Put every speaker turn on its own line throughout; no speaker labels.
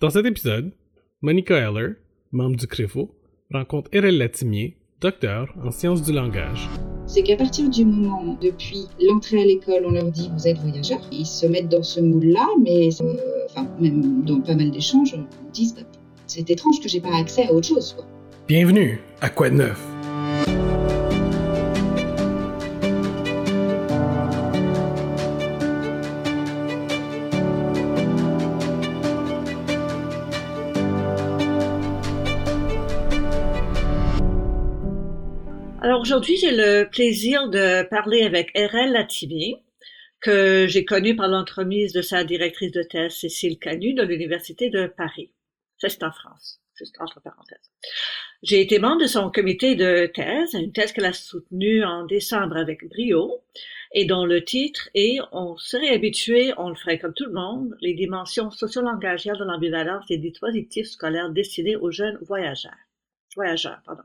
Dans cet épisode, Monica Heller, membre du CRIFO, rencontre Erel Latimier, docteur en sciences du langage.
C'est qu'à partir du moment, depuis l'entrée à l'école, on leur dit vous êtes voyageurs, ils se mettent dans ce moule-là, mais euh, enfin, même dans pas mal d'échanges, ils disent bah, c'est étrange que j'ai pas accès à autre chose. Quoi.
Bienvenue à Quoi de neuf?
Aujourd'hui, j'ai le plaisir de parler avec RL Latimier, que j'ai connu par l'entremise de sa directrice de thèse, Cécile Canu, de l'Université de Paris. Ça, c'est en France, juste entre parenthèses. J'ai été membre de son comité de thèse, une thèse qu'elle a soutenue en décembre avec brio, et dont le titre est On serait habitué, on le ferait comme tout le monde, les dimensions sociolangagières de l'ambivalence des dispositifs scolaires destinés aux jeunes voyageurs. Voyageurs, pardon.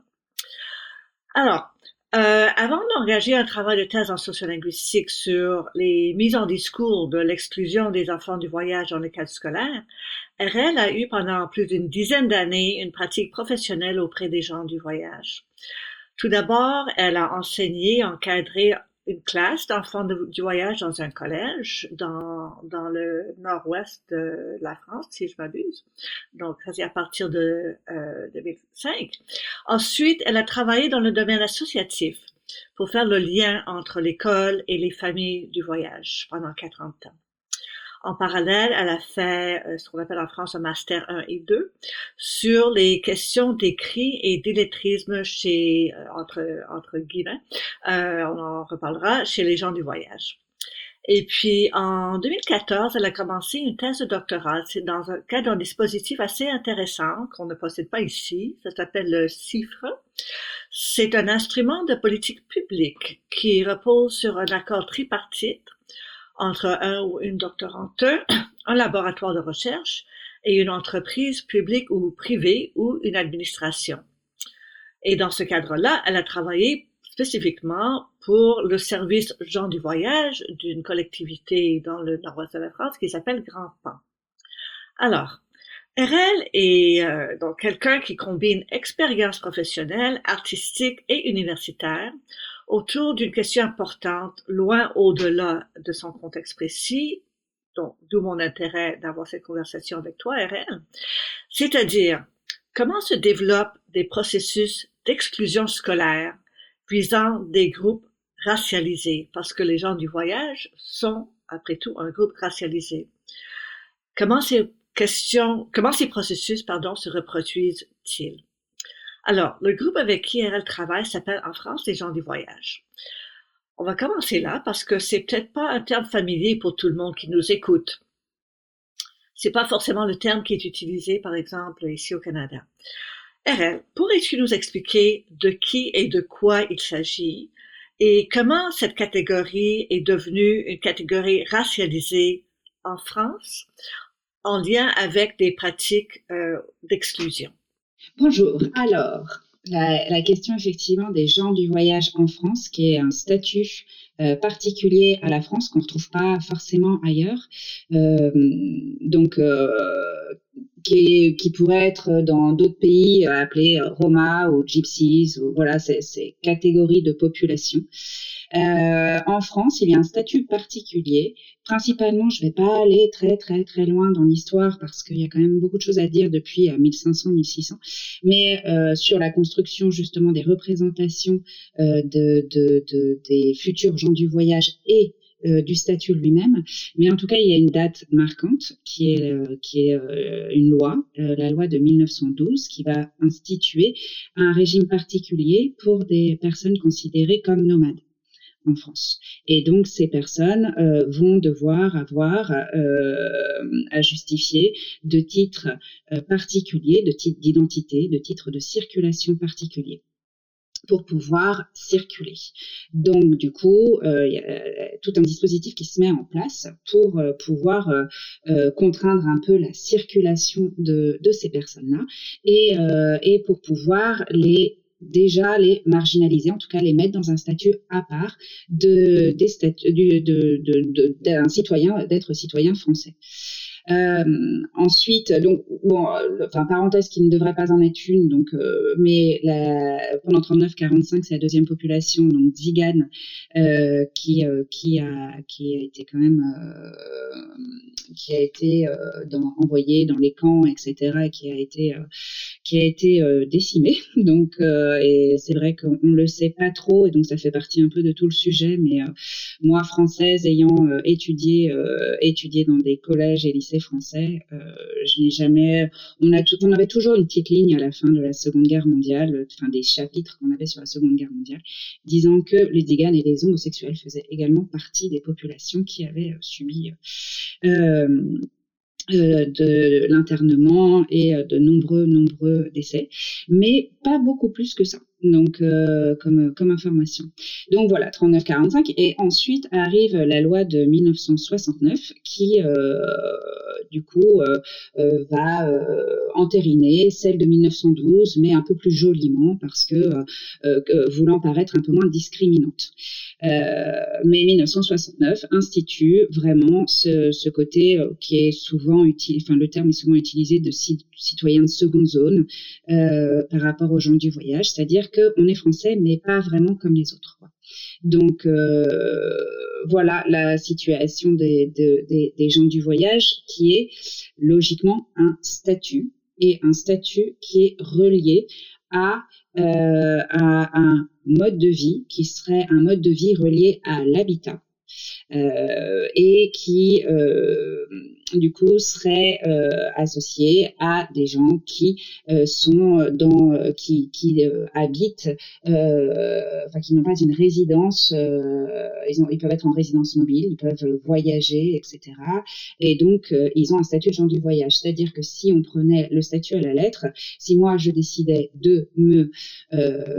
Alors, euh, avant d'engager un travail de thèse en sociolinguistique sur les mises en discours de l'exclusion des enfants du voyage dans le cadre scolaire, RL a eu pendant plus d'une dizaine d'années une pratique professionnelle auprès des gens du voyage. Tout d'abord, elle a enseigné, encadré une classe d'enfants du voyage dans un collège dans, dans le nord-ouest de la France, si je m'abuse. Donc, c'est à partir de euh, 2005. Ensuite, elle a travaillé dans le domaine associatif pour faire le lien entre l'école et les familles du voyage pendant 40 ans. En parallèle, elle a fait euh, ce qu'on appelle en France un master 1 et 2 sur les questions d'écrit et d'illettrisme chez, euh, entre, entre guillemets, euh, on en reparlera, chez les gens du voyage. Et puis, en 2014, elle a commencé une thèse de doctorat. C'est dans un cadre d'un dispositif assez intéressant qu'on ne possède pas ici. Ça s'appelle le CIFRE. C'est un instrument de politique publique qui repose sur un accord tripartite entre un ou une doctorante, un laboratoire de recherche et une entreprise publique ou privée ou une administration. Et dans ce cadre-là, elle a travaillé spécifiquement pour le service gens du voyage d'une collectivité dans le nord-ouest de la France qui s'appelle Grand Pan. Alors, RL est euh, donc quelqu'un qui combine expérience professionnelle, artistique et universitaire autour d'une question importante, loin au-delà de son contexte précis, d'où mon intérêt d'avoir cette conversation avec toi, RL, c'est-à-dire comment se développent des processus d'exclusion scolaire visant des groupes racialisés, parce que les gens du voyage sont, après tout, un groupe racialisé. Comment ces questions, comment ces processus, pardon, se reproduisent-ils? Alors, le groupe avec qui elle travaille s'appelle en France les gens du voyage. On va commencer là parce que c'est peut-être pas un terme familier pour tout le monde qui nous écoute. C'est pas forcément le terme qui est utilisé, par exemple, ici au Canada. RL, pourrais-tu nous expliquer de qui et de quoi il s'agit et comment cette catégorie est devenue une catégorie racialisée en France en lien avec des pratiques euh, d'exclusion?
Bonjour. Alors, la, question effectivement des gens du voyage en France, qui est un statut euh, particulier à la France qu'on ne retrouve pas forcément ailleurs. Euh, donc, euh, qui, qui pourrait être dans d'autres pays appelés Roma ou Gypsies, ou voilà, ces catégories de population. Euh, en France, il y a un statut particulier. Principalement, je ne vais pas aller très très très loin dans l'histoire parce qu'il y a quand même beaucoup de choses à dire depuis 1500-1600, euh, mais euh, sur la construction justement des représentations euh, de, de, de, des futurs gens du voyage et euh, du statut lui-même. Mais en tout cas, il y a une date marquante qui est, euh, qui est une loi, la loi de 1912, qui va instituer un régime particulier pour des personnes considérées comme nomades en France. Et donc ces personnes euh, vont devoir avoir euh, à justifier de titres euh, particuliers, de titres d'identité, de titres de circulation particuliers pour pouvoir circuler. Donc du coup, il y a tout un dispositif qui se met en place pour pouvoir contraindre un peu la circulation de, ces personnes-là et, et pour pouvoir les déjà les marginaliser, en tout cas les mettre dans un statut à part de, de, citoyen, d'être citoyen français. Euh, ensuite, donc bon, enfin parenthèse qui ne devrait pas en être une, donc euh, mais la, pendant 39-45, c'est la deuxième population, donc Zigane, euh, qui qui a qui a été quand même qui a été dans, envoyé dans les camps, etc., et qui a été qui a été décimé. Donc et c'est vrai qu'on le sait pas trop, et donc ça fait partie un peu de tout le sujet, mais moi française ayant étudié étudié dans des collèges et lycées français. Euh, je n'ai jamais. On avait toujours une petite ligne à la fin de la Seconde Guerre mondiale, enfin des chapitres qu'on avait sur la Seconde Guerre mondiale, disant que les Ziganes et les homosexuels faisaient également partie des populations qui avaient euh, subi. Euh, de l'internement et de nombreux nombreux décès, mais pas beaucoup plus que ça donc euh, comme information. Donc voilà 39-45 et ensuite arrive la loi de 1969 qui euh, du coup euh, va entériner celle de 1912 mais un peu plus joliment parce que voulant paraître un peu moins discriminante. mais 1969 institue vraiment ce, ce côté qui est souvent utile, enfin le terme est souvent utilisé de citoyens de seconde zone par rapport aux gens du voyage, c'est-à-dire qu'on est français, mais pas vraiment comme les autres. Donc euh, voilà la situation des, gens du voyage qui est logiquement un statut et un statut qui est relié à, euh, un mode de vie qui serait un mode de vie relié à l'habitat et qui euh, du coup serait euh, associé à des gens qui sont dans qui, habitent enfin qui n'ont pas une résidence ils peuvent être en résidence mobile ils peuvent voyager etc et donc ils ont un statut de gens du voyage. C'est-à-dire que si on prenait le statut à la lettre si moi je décidais de me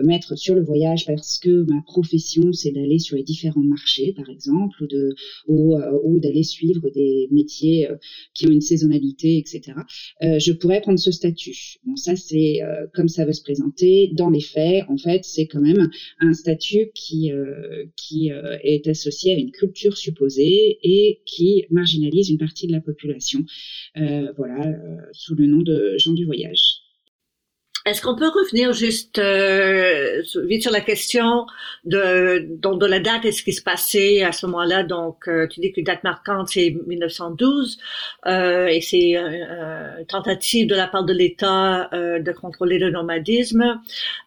mettre sur le voyage parce que ma profession c'est d'aller sur les différents marchés par exemple euh, ou d'aller suivre des métiers euh, qui ont une saisonnalité, etc. Euh, je pourrais prendre ce statut. Bon, ça c'est comme ça veut se présenter. Dans les faits, en fait, c'est quand même un statut qui qui est associé à une culture supposée et qui marginalise une partie de la population. voilà, sous le nom de gens du voyage.
Est-ce qu'on peut revenir juste euh, vite sur la question de, donc de la date et ce qui se passait à ce moment-là? Donc, euh, tu dis la date marquante, c'est 1912 euh, et c'est euh, une tentative de la part de l'État euh, de contrôler le nomadisme.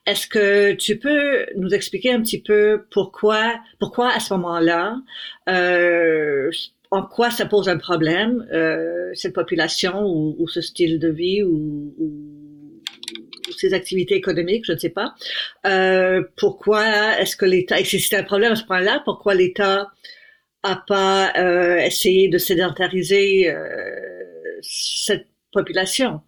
Est-ce que tu peux nous expliquer un petit peu pourquoi, pourquoi à ce moment-là en quoi ça pose un problème, cette population ou, ou, ce style de vie ou, ou ses activités économiques, je ne sais pas. Euh, pourquoi est-ce que l'État, et si c'est un problème à ce point-là, pourquoi l'État a pas euh, essayé de sédentariser euh, cette population?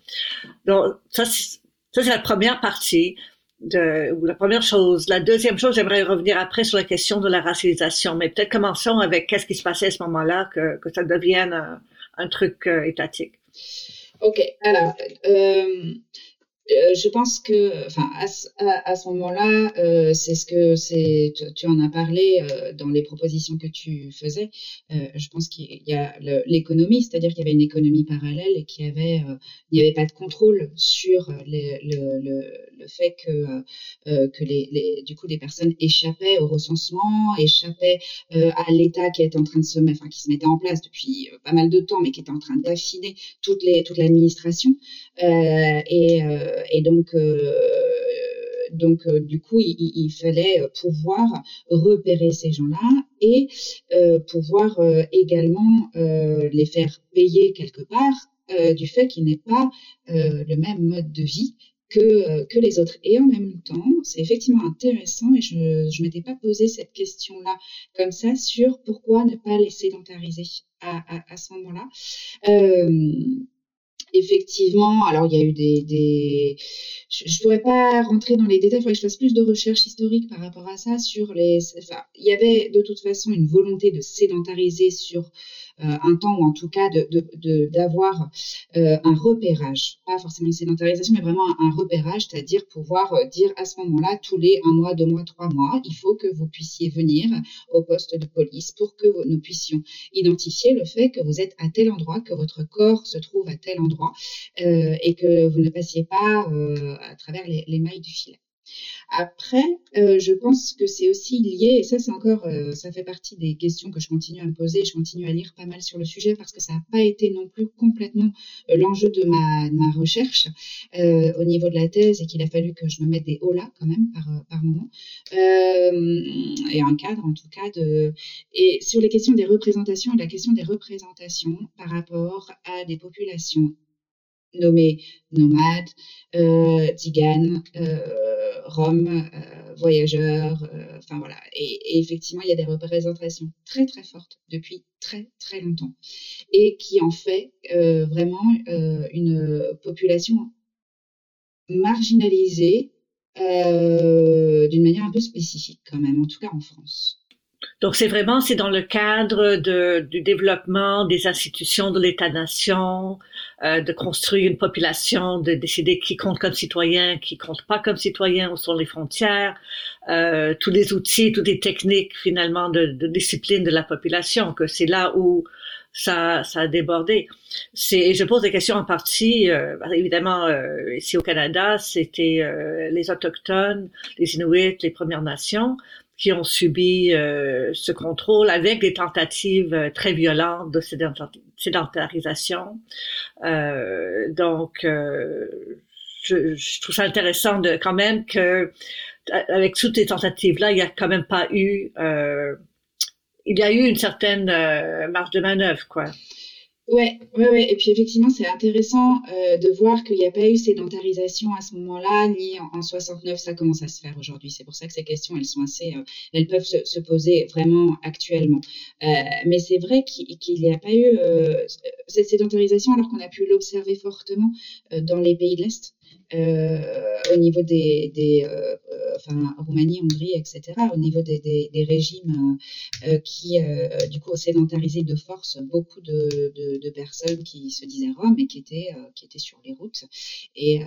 Donc ça, c'est la première partie. De, ou la première chose. La deuxième chose, j'aimerais revenir après sur la question de la racialisation, mais peut-être commençons avec qu'est-ce qui se passait à ce moment-là, que, que ça devienne un, un truc euh, étatique.
Ok, alors, euh, euh, je pense que, enfin, à, ce moment-là, euh, c'est ce que c'est. Tu, en as parlé euh, dans les propositions que tu faisais. Je pense qu'il y a l'économie, c'est-à-dire qu'il y avait une économie parallèle et qu'il y avait, il n'y avait pas de contrôle sur le, le, le, fait que que les, les, du coup, les personnes échappaient au recensement, échappaient à l'État qui était en train de se enfin, qui se mettait en place depuis pas mal de temps, mais qui était en train d'affiner toute les toute l'administration et et donc euh, donc euh, du coup, il, fallait pouvoir repérer ces gens-là et pouvoir également les faire payer quelque part du fait qu'ils n'aient pas le même mode de vie que, que les autres. Et en même temps, c'est effectivement intéressant, et je ne m'étais pas posé cette question-là comme ça, sur pourquoi ne pas les sédentariser à, à, ce moment-là. Euh, effectivement, alors il y a eu des, je ne pourrais pas rentrer dans les détails, il faudrait que je fasse plus de recherches historiques par rapport à ça. Sur les, enfin, il y avait de toute façon une volonté de sédentariser sur un temps, ou en tout cas d'avoir euh, un repérage, pas forcément une sédentarisation, mais vraiment un, repérage, c'est-à-dire pouvoir euh, dire à ce moment-là, tous les un mois, deux mois, trois mois, il faut que vous puissiez venir au poste de police pour que nous puissions identifier le fait que vous êtes à tel endroit, que votre corps se trouve à tel endroit euh, et que vous ne passiez pas euh, à travers les mailles du filet. Après, euh, je pense que c'est aussi lié, et ça c'est encore, euh, ça fait partie des questions que je continue à me poser, je continue à lire pas mal sur le sujet parce que ça n'a pas été non plus complètement euh, l'enjeu de ma, recherche au niveau de la thèse et qu'il a fallu que je me mette des hauts là quand même par, par et un cadre en tout cas de... Et sur les questions des représentations la question des représentations par rapport à des populations nommées nomades, tziganes, euh, roms, euh, voyageurs, euh, enfin voilà. Et, effectivement, il y a des représentations très très fortes depuis très très longtemps et qui en fait euh, vraiment une population marginalisée d'une manière un peu spécifique quand même, en tout cas en France.
Donc c'est vraiment c'est dans le cadre de, du développement des institutions de l'État-nation, euh, de construire une population, de décider qui compte comme citoyen, qui compte pas comme citoyen, où sont les frontières, euh, tous les outils, toutes les techniques finalement de, de discipline de la population, que c'est là où ça, ça a débordé. C'est, je pose des questions en partie, euh, évidemment, euh, ici au Canada, c'était euh, les autochtones, les Inuits, les Premières Nations, qui ont subi euh, ce contrôle avec des tentatives euh, très violentes de sédentarisation. Euh, donc, euh, je, je, trouve ça intéressant de quand même que avec toutes ces tentatives-là, il n'y a quand même pas eu, il y a eu une certaine marge de manœuvre, quoi.
Ouais, ouais, ouais. Et puis effectivement, c'est intéressant euh, de voir qu'il n'y a pas eu sédentarisation à ce moment-là, ni en, en, 69, ça commence à se faire aujourd'hui. C'est pour ça que ces questions, elles sont assez, euh, elles peuvent se, se, poser vraiment actuellement. Euh, mais c'est vrai qu'il n'y a pas eu cette sédentarisation alors qu'on a pu l'observer fortement dans les pays de l'Est. Euh, au niveau des, des euh, enfin Roumanie, Hongrie, etc., au niveau des, des, régimes euh, qui, du coup, sédentarisaient de force beaucoup de, de, de, personnes qui se disaient roms et qui étaient, qui étaient sur les routes. Et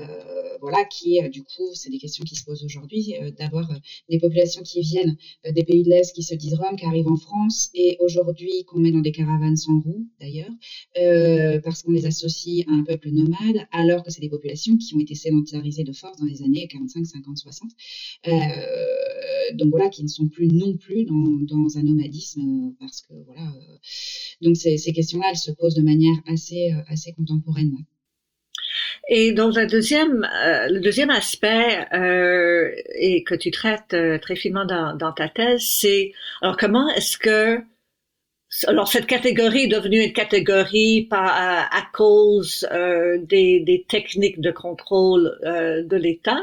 voilà, qui, du coup, c'est des questions qui se posent aujourd'hui, d'avoir des populations qui viennent des pays de l'Est qui se disent roms, qui arrivent en France et aujourd'hui qu'on met dans des caravanes sans roues, d'ailleurs, parce qu'on les associe à un peuple nomade, alors que c'est des populations qui ont été sédentarisées sédentarisés de force dans les années 45, 50, 60. Euh, donc voilà, qui ne sont plus non plus dans, dans un nomadisme euh, parce que voilà. Euh, donc ces, ces questions-là, elles se posent de manière assez, euh, assez contemporaine.
Et donc le deuxième, euh, le deuxième aspect euh, et que tu traites euh, très finement dans, dans ta thèse, c'est alors comment est-ce que alors cette catégorie est devenue une catégorie par, à, à cause euh, des, des, techniques de contrôle euh, de l'État,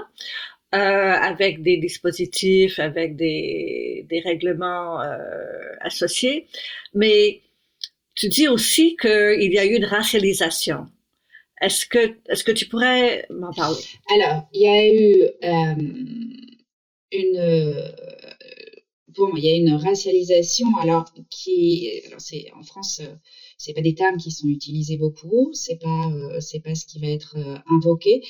euh, avec des dispositifs, avec des, des règlements euh, associés. Mais tu dis aussi qu'il y a eu une racialisation. Est-ce que, est-ce que tu pourrais m'en parler?
Alors, il y a eu euh, une bon, il y a une racialisation, alors qui, alors c'est en France, euh, c'est pas des termes qui sont utilisés beaucoup, c'est pas, euh, pas ce qui va être euh, invoqué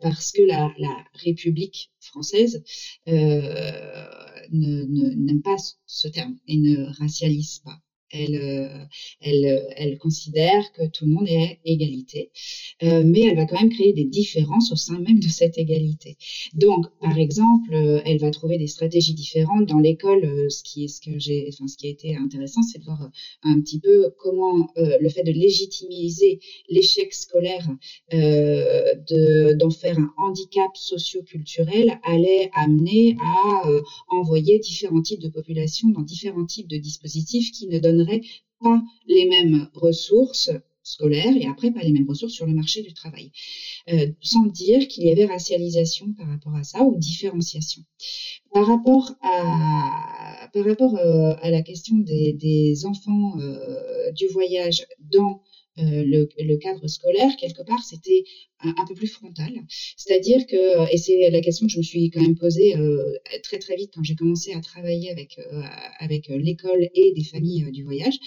parce que la, la République française n'aime pas ce terme et ne racialise pas elle, euh, elle, euh, considère que tout le monde est égalité, euh, mais elle va quand même créer des différences au sein même de cette égalité. Donc, par exemple, elle va trouver des stratégies différentes dans l'école. ce qui est ce que j'ai, enfin, ce qui a été intéressant, c'est de voir un petit peu comment le fait de légitimiser l'échec scolaire, de, d'en faire un handicap socio-culturel, allait amener à envoyer différents types de populations dans différents types de dispositifs qui ne donnent pas les mêmes ressources scolaires et après pas les mêmes ressources sur le marché du travail, euh, sans dire qu'il y avait racialisation par rapport à ça ou différenciation. Par rapport à, par rapport à la question des, enfants du voyage dans euh, le, cadre scolaire, quelque part, c'était un, peu plus frontal. C'est-à-dire que, et c'est la question que je me suis quand même posée euh, très très vite quand j'ai commencé à travailler avec, euh, l'école et des familles du voyage,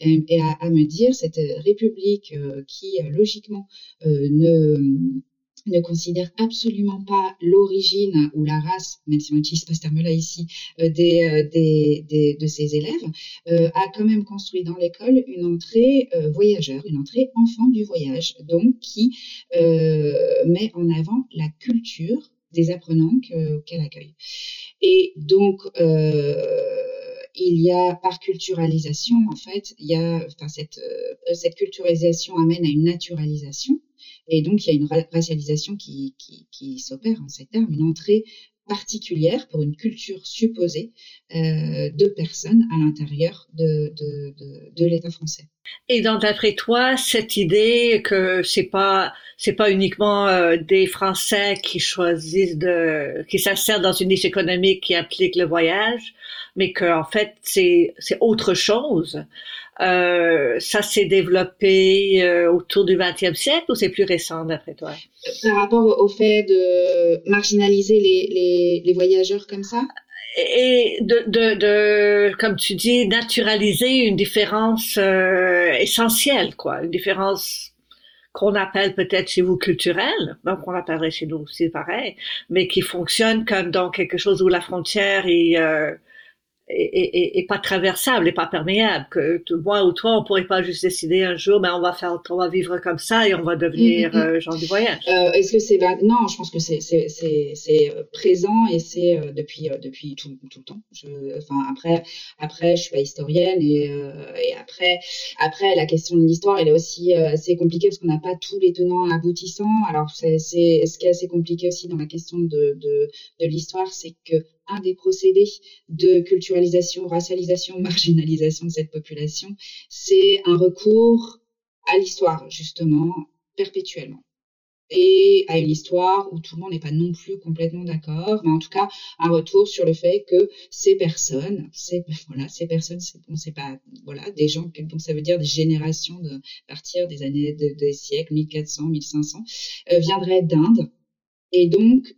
et, à, me dire, cette République qui, logiquement, ne ne considère absolument pas l'origine ou la race, même si on n'utilise pas ce terme-là ici, euh, euh, des, de ses élèves, euh, a quand même construit dans l'école une entrée voyageur, une entrée enfant du voyage, donc qui met en avant la culture des apprenants qu'elle accueille. Et donc, il y a par culturalisation, en fait, il y a, enfin, cette, cette culturalisation amène à une naturalisation et donc, il y a une racialisation qui, s'opère en ces termes, une entrée particulière pour une culture supposée euh, de personnes à l'intérieur de l'État français.
Et donc, d'après toi, cette idée que c'est pas c'est pas uniquement euh, des Français qui choisissent de qui s'insèrent dans une niche économique qui implique le voyage, mais que en fait c'est c'est autre chose. Euh, ça s'est développé euh, autour du XXe siècle ou c'est plus récent d'après toi?
Par rapport au fait de marginaliser les, les, les voyageurs comme ça?
Et de, de, de, comme tu dis, naturaliser une différence euh, essentielle, quoi, une différence qu'on appelle peut-être chez vous culturelle, donc on appellerait chez nous aussi pareil, mais qui fonctionne comme dans quelque chose où la frontière est euh, et, pas traversable et pas perméable. Que moi ou toi, on pourrait pas juste décider un jour, mais ben, on va faire, on va vivre comme ça et on va devenir mm-hmm. euh, genre du voyage.
Euh, Est-ce que c'est non Je pense que c'est c'est c'est euh, présent et c'est euh, depuis depuis tout, tout le temps. Je, enfin après après je suis pas historienne et, et après après la question de l'histoire elle est aussi assez compliquée parce qu'on n'a pas tous les tenants aboutissants. Alors c'est c'est ce qui est assez compliqué aussi dans la question de de, de l'histoire, c'est que un des procédés de culturalisation, racialisation, marginalisation de cette population, c'est un recours à l'histoire, justement, perpétuellement. Et à une histoire où tout le monde n'est pas non plus complètement d'accord, mais en tout cas un retour sur le fait que ces personnes, ces, voilà, ces personnes, on sait pas, voilà, des gens, donc ça veut dire des générations de partir des années, des siècles, 1400, 1500, euh, viendraient d'Inde. Et donc,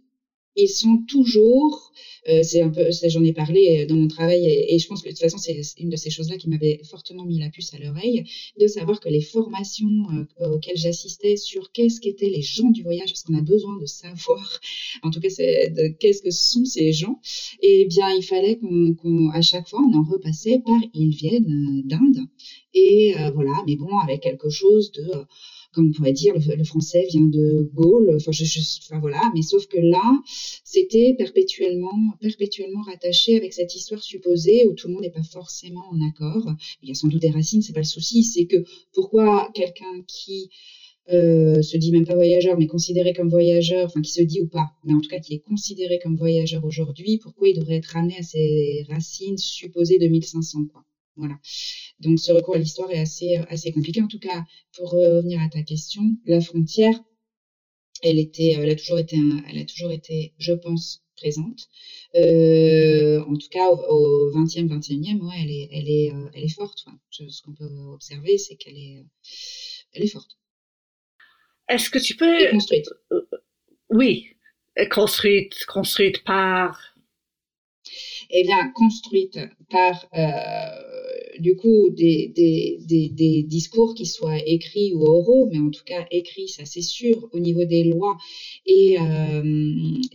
ils sont toujours euh, c'est un peu, j'en ai parlé euh, dans mon travail et, je pense que de toute façon c'est une de ces choses-là qui m'avait fortement mis la puce à l'oreille, de savoir que les formations euh, auxquelles j'assistais sur qu'est-ce qu'étaient les gens du voyage, parce qu'on a besoin de savoir, en tout cas qu'est-ce que sont ces gens, et eh bien il fallait qu'on, à chaque fois on en repassait par ils viennent d'Inde. Et voilà, mais bon avec quelque chose de comme on pourrait dire, le, français vient de Gaulle, mais sauf que là, c'était perpétuellement, perpétuellement rattaché avec cette histoire supposée où tout le monde n'est pas forcément en accord. Il y a sans doute des racines, c'est pas le souci, c'est que pourquoi quelqu'un qui euh, se dit même pas voyageur, mais considéré comme voyageur, enfin qui se dit ou pas, mais en tout cas qui est considéré comme voyageur aujourd'hui, pourquoi il devrait être ramené à ses racines supposées de 1500 quoi? Voilà. Donc ce recours à l'histoire est assez assez compliqué. En tout cas, pour revenir à ta question, la frontière, elle était, elle a toujours été, elle a toujours été, je pense, présente. Euh, en tout cas, au, 20e, 21e, ouais, elle est, elle est, euh, elle est forte. ce qu'on peut observer, c'est qu'elle est, elle est forte.
Est-ce que tu peux
construite
euh, Oui, construite, construite par?
Eh bien, construite par euh, du coup des, discours qui soient écrits ou oraux, mais en tout cas écrits, ça c'est sûr, au niveau des lois et, euh,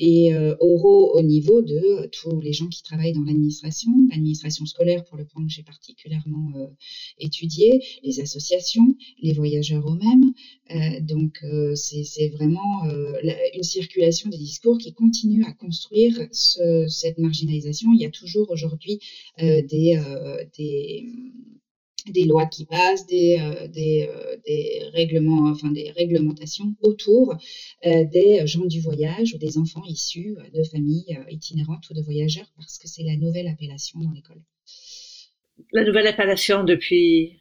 euh, oraux au niveau de tous les gens qui travaillent dans l'administration, l'administration scolaire pour le point que j'ai particulièrement euh, étudié, les associations, les voyageurs eux-mêmes. Donc c'est vraiment une circulation des discours qui continue à construire ce, cette marginalisation. Il y a toujours aujourd'hui des, des lois qui passent, des, euh, des, euh, des, règlements, enfin des réglementations autour des gens du voyage ou des enfants issus de familles itinérantes ou de voyageurs, parce que c'est la nouvelle appellation dans l'école.
La nouvelle appellation depuis?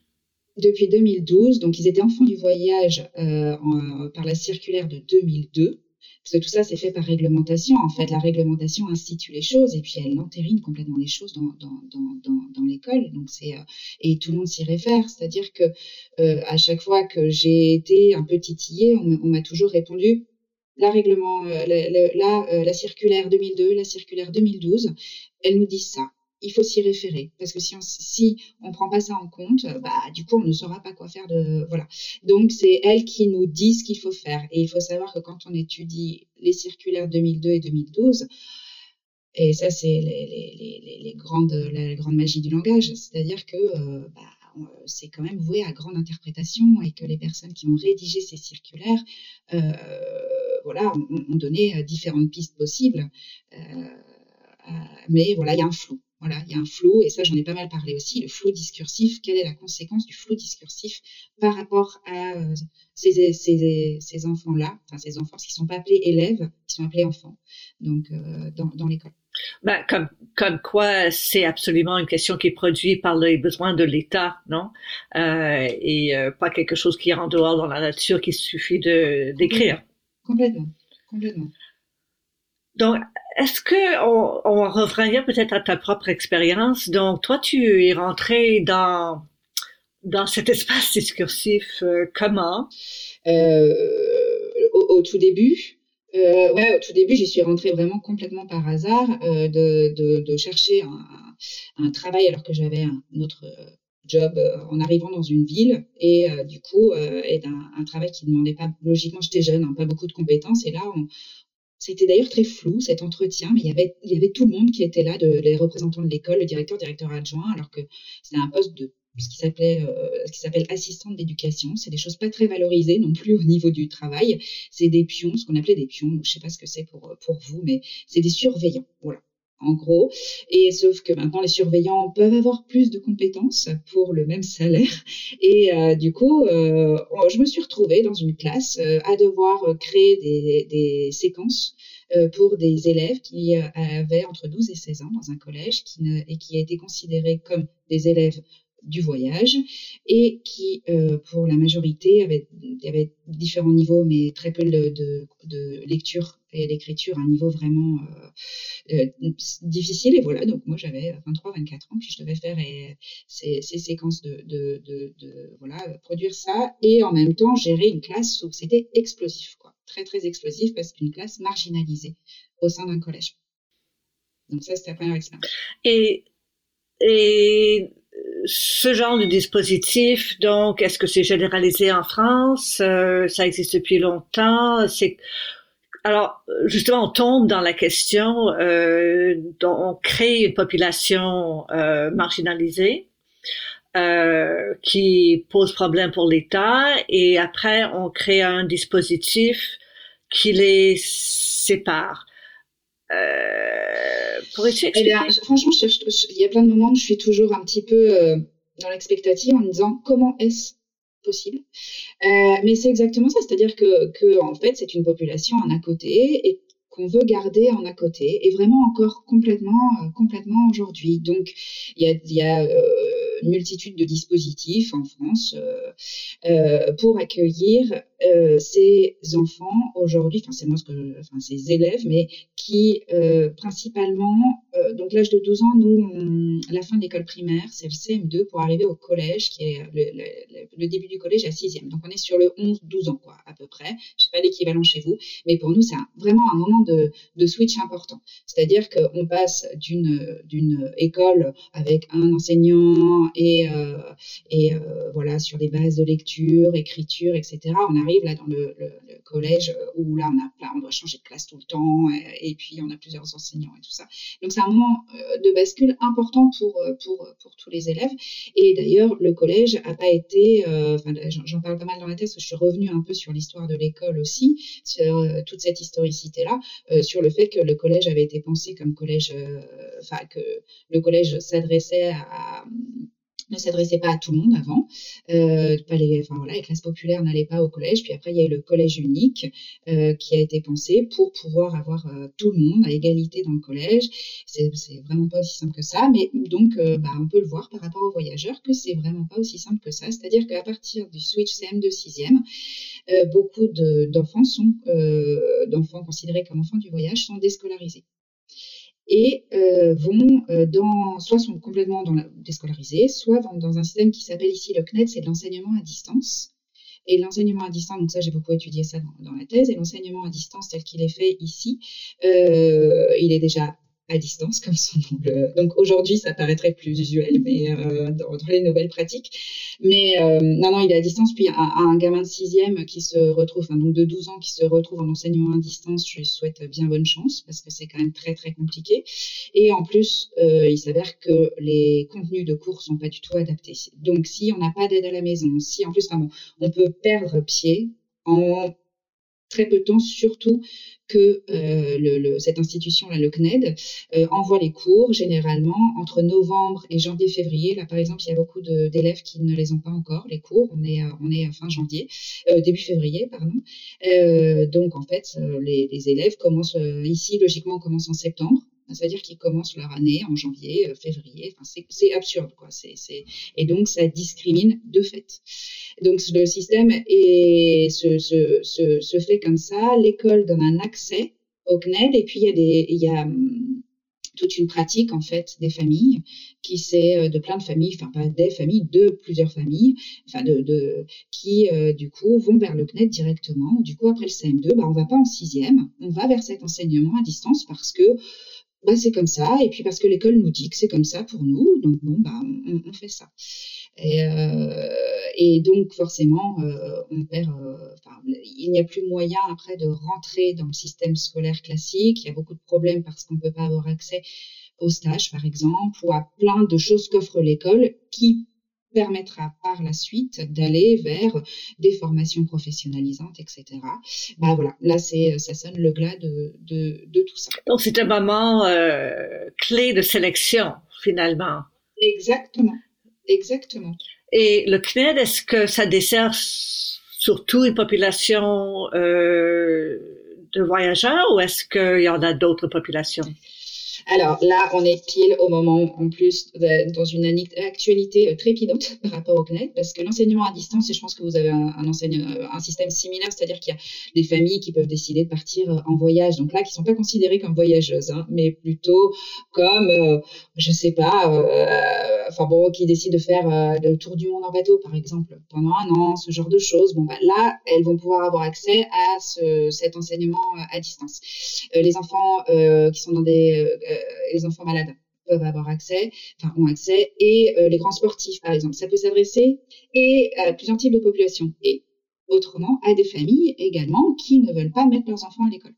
Depuis 2012. Donc, ils étaient enfants du voyage par la circulaire de 2002. Parce que tout ça, c'est fait par réglementation. En fait, la réglementation institue les choses et puis elle entérine complètement les choses dans, dans, dans, l'école. Donc c'est euh, et tout le monde s'y réfère. C'est-à-dire que euh, à chaque fois que j'ai été un peu titillée, on, m'a toujours répondu la règlement, euh, la, la circulaire 2002, la circulaire 2012, elles nous disent ça il faut s'y référer parce que si on si on prend pas ça en compte, bah du coup on ne saura pas quoi faire de voilà. Donc c'est elle qui nous dit ce qu'il faut faire et il faut savoir que quand on étudie les circulaires 2002 et 2012 et ça c'est les, grandes la grande magie du langage, c'est-à-dire que euh, bah, c'est quand même voué à grande interprétation et que les personnes qui ont rédigé ces circulaires euh, ont, donné euh, différentes pistes possibles. mais voilà, il y a un flou. Voilà, il y a un flou, et ça j'en ai pas mal parlé aussi, le flou discursif, quelle est la conséquence du flou discursif par rapport à euh, ces, ces, ces enfants-là, enfin ces enfants qui ne sont pas appelés élèves, qui sont appelés enfants, donc euh, dans, dans l'école.
Ben, comme, comme quoi, c'est absolument une question qui est produite par les besoins de l'État, non? Euh, Et euh, pas quelque chose qui est en dehors dans la nature qu'il suffit de d'écrire.
Complètement, complètement.
Donc, est-ce que on, on revient peut-être à ta propre expérience? Donc, toi, tu es rentré dans dans cet espace discursif euh, comment?
Euh, au, tout début. Euh, ouais, au tout début, j'y suis rentrée vraiment complètement par hasard de, de, chercher un, un, travail alors que j'avais un autre job en arrivant dans une ville. Et du coup et un, un, travail qui demandait pas logiquement j'étais jeune hein, pas beaucoup de compétences. Et là on, c'était d'ailleurs très flou cet entretien, mais il y avait tout le monde qui était là, les représentants de l'école, le directeur, directeur adjoint, alors que c'était un poste de ce qui s'appelait euh, ce qui s'appelle assistante d'éducation. C'est des choses pas très valorisées non plus au niveau du travail. C'est des pions, ce qu'on appelait des pions. Je sais pas ce que c'est pour vous, mais c'est des surveillants. Voilà en gros. Et sauf que maintenant, les surveillants peuvent avoir plus de compétences pour le même salaire. Et euh, du coup, euh, je me suis retrouvée dans une classe euh, à devoir créer des, séquences pour des élèves qui avaient entre 12 et 16 ans dans un collège et qui étaient considérés comme des élèves du voyage et qui, pour la majorité, avait différents niveaux, mais très peu de lecture et d'écriture, un niveau vraiment euh, euh, difficile. Et voilà, donc moi j'avais 23, 24 ans, puis je devais faire ces, ces, séquences de, voilà, produire ça et en même temps gérer une classe où c'était explosif, quoi, très très explosif parce qu'une classe marginalisée au sein d'un collège. Donc ça, c'était la première expérience.
Et, et ce genre de dispositif, donc, est-ce que c'est généralisé en France? Euh, Ça existe depuis longtemps? C'est alors justement, on tombe dans la question euh, dont on crée une population euh, marginalisée euh, qui pose problème pour l'État, et après on crée un dispositif qui les sépare. Euh, pourrais-tu eh expliquer?
Franchement, il y a plein de moments où je suis toujours un petit peu euh, dans l'expectative en me disant comment est-ce possible. Euh, mais c'est exactement ça, c'est-à-dire que, que fait c'est une population en à côté et qu'on veut garder en à côté et vraiment encore complètement euh, complètement aujourd'hui. Donc il y a, y a euh, une multitude de dispositifs en France pour accueillir euh, ces enfants aujourd'hui, enfin c'est moi ce que, enfin ces élèves, mais qui euh, principalement, euh, donc l'âge de 12 ans, nous, la fin de l'école primaire, c'est le CM2 pour arriver au collège, qui est le, début du collège à 6e. Donc on est sur le 11-12 ans, quoi, à peu près. Je sais pas l'équivalent chez vous, mais pour nous, c'est vraiment un moment de, switch important. C'est-à-dire qu'on passe d'une d'une école avec un enseignant et, et voilà, sur des bases de lecture, écriture, etc. On arrive là dans le, collège où là on a là, on doit changer de classe tout le temps et, puis on a plusieurs enseignants et tout ça. Donc c'est un moment euh, de bascule important pour euh, pour pour tous les élèves. Et d'ailleurs le collège a pas été, euh, enfin j'en parle pas mal dans la thèse, je suis revenue un peu sur l'histoire de l'école aussi, sur toute cette historicité là, sur le fait que le collège avait été pensé comme collège, enfin que le collège s'adressait à ne s'adressait pas à tout le monde avant. Euh, pas les, enfin voilà, les classes populaires n'allaient pas au collège. Puis après, il y a eu le collège unique euh, qui a été pensé pour pouvoir avoir euh, tout le monde à égalité dans le collège. C'est, vraiment pas aussi simple que ça. Mais donc, euh, bah, on peut le voir par rapport aux voyageurs que c'est vraiment pas aussi simple que ça. C'est-à-dire qu'à partir du switch CM2 6e, euh, beaucoup de, d'enfants sont d'enfants considérés comme enfants du voyage sont déscolarisés et euh, vont euh, dans, soit sont complètement dans la, déscolarisés, soit vont dans un système qui s'appelle ici le CNED, c'est l'enseignement à distance. Et l'enseignement à distance, donc ça j'ai beaucoup étudié ça dans, dans la thèse, et l'enseignement à distance tel qu'il est fait ici, euh, il est déjà à distance, comme son nom le. Donc aujourd'hui, ça paraîtrait plus usuel, mais euh, dans, les nouvelles pratiques. Mais euh, non, non, il est à distance. Puis un, un gamin de sixième qui se retrouve, donc de 12 ans qui se retrouve en enseignement à distance, je lui souhaite bien bonne chance parce que c'est quand même très très compliqué. Et en plus, euh, il s'avère que les contenus de cours sont pas du tout adaptés. Donc si on n'a pas d'aide à la maison, si en plus, enfin bon, on peut perdre pied en très peu de temps, surtout que euh, le, cette institution-là, le CNED, euh, envoie les cours généralement entre novembre et janvier-février. Là, par exemple, il y a beaucoup d'élèves qui ne les ont pas encore, les cours. On est, est fin janvier, euh, début février, pardon. Donc, en fait, les, les élèves commencent, ici, logiquement, on commence en septembre. Ça veut dire qu'ils commencent leur année en janvier, euh, février. Enfin, c'est absurde, quoi. Et donc ça discrimine de fait. Donc le système se, fait comme ça. L'école donne un accès au CNED et puis il y a hum, toute une pratique en fait des familles qui c'est euh, de plein de familles, des familles, de plusieurs familles, enfin qui euh, du coup vont vers le CNED directement. Du coup après le CM2, bah on va pas en sixième, on va vers cet enseignement à distance parce que bah, c'est comme ça, et puis parce que l'école nous dit que c'est comme ça pour nous, donc bon, bah, on, fait ça. Et, euh, et donc forcément, euh, on perd. Euh, il n'y a plus moyen après de rentrer dans le système scolaire classique. Il y a beaucoup de problèmes parce qu'on ne peut pas avoir accès aux stages, par exemple, ou à plein de choses qu'offre l'école qui permettra par la suite d'aller vers des formations professionnalisantes, etc. Bah voilà, là c'est ça sonne le glas de, de, de tout ça.
Donc c'est un moment euh, clé de sélection finalement.
Exactement, exactement.
Et le CNED, est-ce que ça dessert surtout une population euh, de voyageurs ou est-ce qu'il y en a d'autres populations?
Alors là, on est pile au moment, en plus, dans une actualité euh, trépidante par rapport au CNED, parce que l'enseignement à distance, et je pense que vous avez euh, un système similaire, c'est-à-dire qu'il y a des familles qui peuvent décider de partir euh, en voyage, donc là, qui sont pas considérées comme voyageuses, hein, mais plutôt comme, je sais pas, enfin qui décident de faire euh, le tour du monde en bateau, par exemple, pendant un an, ce genre de choses. Bon, bah là, elles vont pouvoir avoir accès à ce, cet enseignement à distance. les enfants qui sont dans des euh, les enfants malades peuvent avoir accès, enfin ont accès, et euh, les grands sportifs, par exemple. Ça peut s'adresser et à plusieurs types de populations. Et autrement, à des familles également qui ne veulent pas mettre leurs enfants à l'école.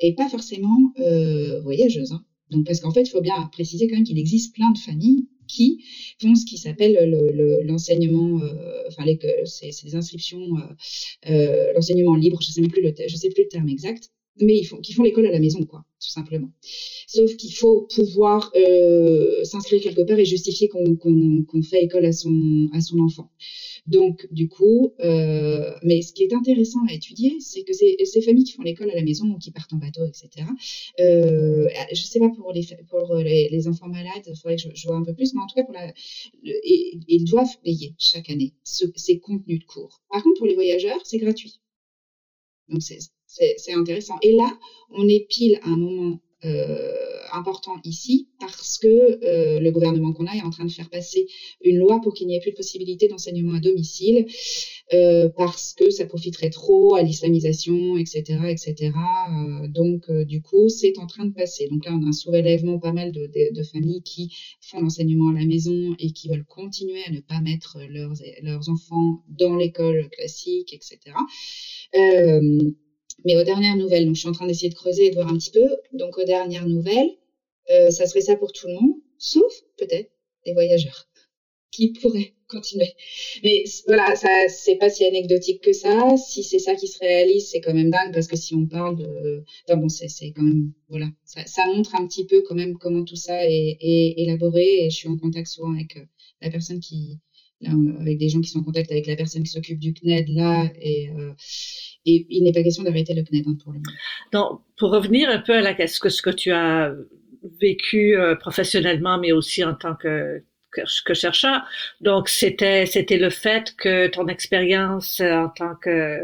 Et pas forcément euh, voyageuses. Hein. Donc, parce qu'en fait, il faut bien préciser quand même qu'il existe plein de familles qui font ce qui s'appelle l'enseignement, le, le, euh, enfin, des inscriptions, euh, euh, l'enseignement libre, je je sais plus le terme exact, mais qui font l'école à la maison, quoi, tout simplement. Sauf qu'il faut pouvoir s'inscrire quelque part et justifier qu'on qu qu fait école à son enfant. Donc, du coup, euh, mais ce qui est intéressant à étudier, c'est que ces, familles qui font l'école à la maison ou qui partent en bateau, etc., euh, je sais pas pour les, enfants malades, il faudrait que je, vois un peu plus, mais en tout cas, pour la, ils doivent payer chaque année ce, ces contenus de cours. Par contre, pour les voyageurs, c'est gratuit. Donc, c'est intéressant. Et là, on est pile à un moment important ici parce que euh, le gouvernement qu'on a est en train de faire passer une loi pour qu'il n'y ait plus de possibilité d'enseignement à domicile euh, parce que ça profiterait trop à l'islamisation, etc., etc. Euh, donc euh, du coup, c'est en train de passer. Donc là, on a un soulèvement pas mal de, familles qui font l'enseignement à la maison et qui veulent continuer à ne pas mettre leurs, leurs enfants dans l'école classique, etc. Euh, mais aux dernières nouvelles, donc je suis en train d'essayer de creuser et de voir un petit peu. Donc aux dernières nouvelles, euh, ça serait ça pour tout le monde, sauf peut-être les voyageurs qui pourraient continuer. Mais voilà, ça, c'est pas si anecdotique que ça. Si c'est ça qui se réalise, c'est quand même dingue parce que si on parle de, bon, c'est, c'est quand même, voilà, ça, ça, montre un petit peu quand même comment tout ça est, est, élaboré et je suis en contact souvent avec euh, la personne qui, là, avec des gens qui sont en contact avec la personne qui s'occupe du CNED là et, euh, et il n'est pas question d'arrêter le CNED hein, pour le moment.
Donc, pour revenir un peu à la, ce que, ce que tu as vécu euh, professionnellement, mais aussi en tant que que, chercheur. Donc c'était c'était le fait que ton expérience en tant que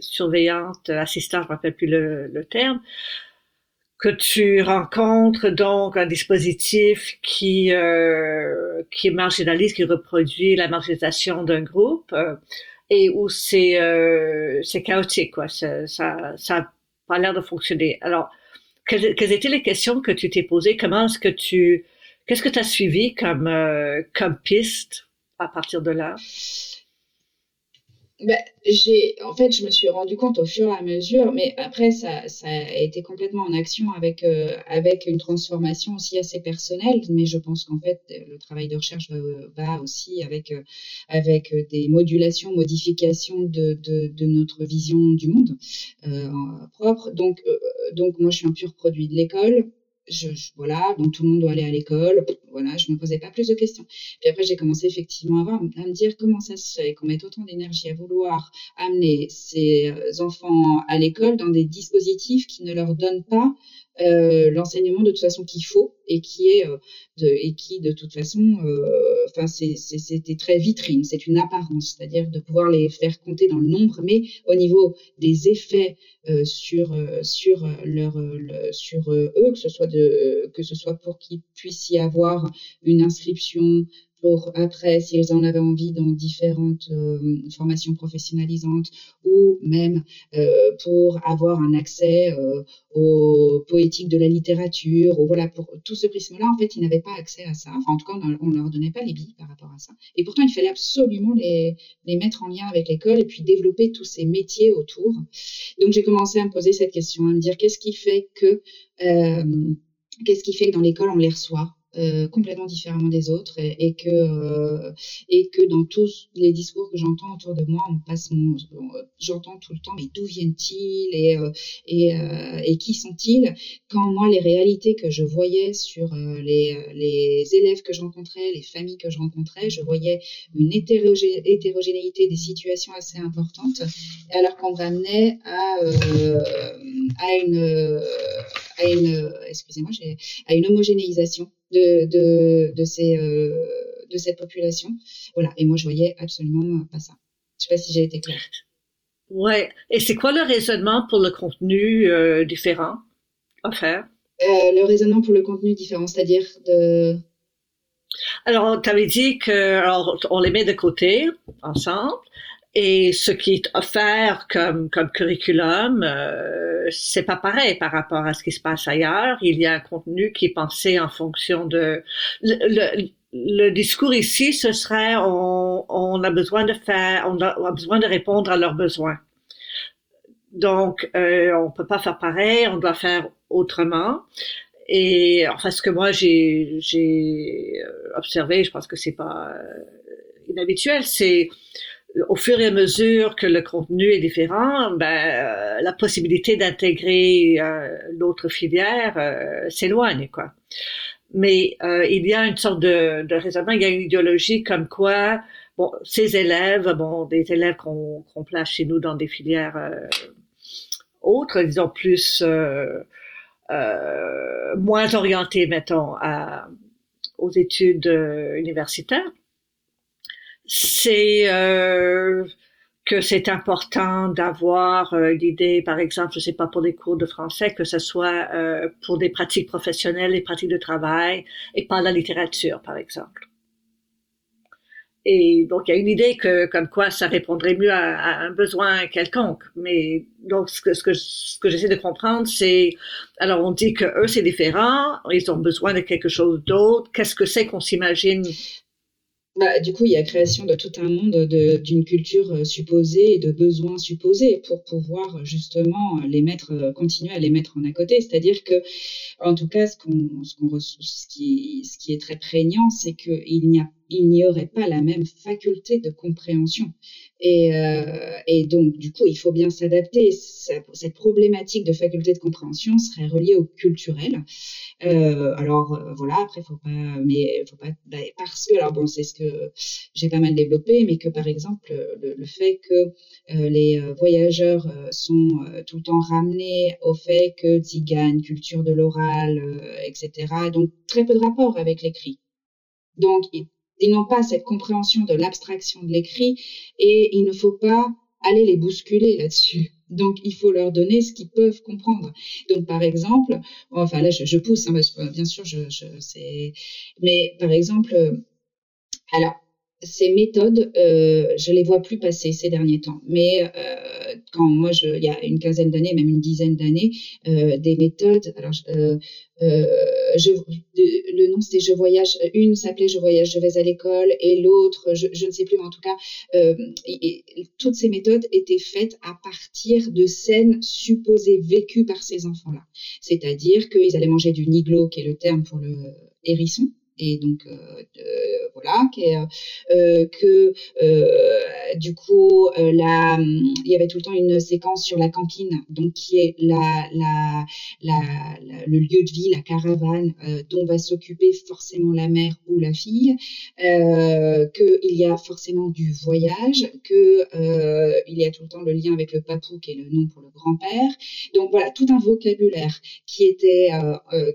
surveillante, assistante, je ne rappelle plus le, le, terme, que tu rencontres donc un dispositif qui euh, qui marginalise, qui reproduit la marginalisation d'un groupe euh, et où c'est euh, c'est chaotique quoi. Ça ça ça a pas l'air de fonctionner. Alors quelles, quelles étaient les questions que tu t'es posées? Comment est-ce que tu Qu'est-ce que tu as suivi comme, euh, comme piste à partir de là?
Ben, j'ai, en fait, je me suis rendu compte au fur et à mesure, mais après, ça, ça a été complètement en action avec, euh, avec une transformation aussi assez personnelle. Mais je pense qu'en fait, le travail de recherche va, aussi avec, euh, avec des modulations, modifications de, de, de notre vision du monde euh, propre. Donc, donc, moi, je suis un pur produit de l'école je, voilà, donc tout le monde doit aller à l'école. Voilà, je me posais pas plus de questions. Puis après, j'ai commencé effectivement à, voir, à me dire comment ça se fait qu'on mette autant d'énergie à vouloir amener ces euh, enfants à l'école dans des dispositifs qui ne leur donnent pas euh, l'enseignement de toute façon qu'il faut et qui est euh, de, et qui de toute façon euh, enfin c'était très vitrine c'est une apparence c'est-à-dire de pouvoir les faire compter dans le nombre mais au niveau des effets sur sur leur sur eux que ce soit de que ce soit pour qu'ils puissent y avoir une inscription pour après, s'ils en avaient envie, dans différentes euh, formations professionnalisantes ou même euh, pour avoir un accès euh, aux poétiques de la littérature, ou voilà, pour tout ce prisme-là, en fait, ils n'avaient pas accès à ça. Enfin, en tout cas, on ne leur donnait pas les billes par rapport à ça. Et pourtant, il fallait absolument les, les mettre en lien avec l'école et puis développer tous ces métiers autour. Donc, j'ai commencé à me poser cette question, à me dire qu'est-ce qui fait que qu'est-ce qui fait que dans l'école on les reçoit? Euh, complètement différemment des autres et, que euh, et que dans tous les discours que j'entends autour de moi, on passe mon, j'entends tout le temps mais d'où viennent-ils et euh, et, et qui sont-ils? Quand moi les réalités que je voyais sur les les élèves que je rencontrais, les familles que je rencontrais, je voyais une hétérogénéité des situations assez importante, alors qu'on ramenait à à une à une excusez-moi, à une homogénéisation de, de, de, ces, euh, de cette population. Voilà. Et moi, je voyais absolument pas ça. Je sais pas si j'ai été claire.
Ouais. Et c'est quoi le raisonnement pour le contenu euh, différent faire?
Euh, le raisonnement pour le contenu différent, c'est-à-dire de...
Alors, tu avais dit que alors, on les met de côté ensemble et ce qui est offert comme, comme curriculum, euh, c'est pas pareil par rapport à ce qui se passe ailleurs. Il y a un contenu qui est pensé en fonction de... Le, le, discours ici, ce serait on, on, a besoin de faire, on a, besoin de répondre à leurs besoins. Donc, euh, on peut pas faire pareil, on doit faire autrement. Et enfin, ce que moi j'ai j'ai observé, je pense que c'est pas euh, inhabituel, c'est au fur et à mesure que le contenu est différent, ben, euh, la possibilité d'intégrer euh, l'autre filière euh, s'éloigne, quoi. Mais il y a une sorte de, de raisonnement, il y a une idéologie comme quoi, bon, ces élèves, bon, des élèves qu'on place chez nous dans des filières autres, disons plus moins orientées, mettons, à, aux études universitaires c'est euh, que c'est important d'avoir euh, l'idée, par exemple, je sais pas pour des cours de français, que ce soit euh, pour des pratiques professionnelles, des pratiques de travail, et pas la littérature, par exemple. Et donc, il y a une idée que, comme quoi, ça répondrait mieux à, un besoin quelconque. Mais donc, ce que, ce que, ce que j'essaie de comprendre, c'est, alors on dit que eux, c'est différent, ils ont besoin de quelque chose d'autre. Qu'est-ce que c'est qu'on s'imagine
bah, du coup, il y a création de tout un monde d'une culture euh, supposée et de besoins supposés pour pouvoir justement les mettre, euh, continuer à les mettre en à côté. C'est-à-dire que, en tout cas, ce, qu'on, ce, qu'on, ce, qui, ce qui est très prégnant, c'est qu'il n'y a il n'y aurait pas la même faculté de compréhension. Et, euh, et donc, du coup, il faut bien s'adapter. Cette problématique de faculté de compréhension serait reliée au culturel. Euh, alors, euh, voilà, après, faut pas, mais faut pas, bah, parce que, alors bon, c'est ce que j'ai pas mal développé, mais que par exemple, le, fait que les voyageurs sont tout le temps ramenés au fait que tzigane, culture de l'oral, etc., donc très peu de rapport avec l'écrit. Donc, ils n'ont pas cette compréhension de l'abstraction de l'écrit et il ne faut pas aller les bousculer là-dessus. Donc, il faut leur donner ce qu'ils peuvent comprendre. Donc, par exemple, enfin là, je, pousse, hein, bien sûr, je, je mais par exemple, euh, alors, ces méthodes, euh, je les vois plus passer ces derniers temps. Mais euh, quand moi, il y a une quinzaine d'années, même une dizaine d'années, euh, des méthodes. Alors, euh, le nom c'était Je voyage. Une s'appelait Je voyage, je vais à l'école, et l'autre, je, ne sais plus, mais en tout cas, toutes ces méthodes étaient faites à partir de scènes supposées vécues par ces enfants-là. C'est-à-dire qu'ils allaient manger du niglo, qui est le terme pour le hérisson et donc euh, voilà euh, que euh, du coup là il y avait tout le temps une séquence sur la campine donc qui est la, la, la, le lieu de vie la caravane dont va s'occuper forcément la mère ou la fille que il y a forcément du voyage que il y a tout le temps le lien avec le papou qui est le nom pour le grand-père. Donc voilà tout un vocabulaire qui était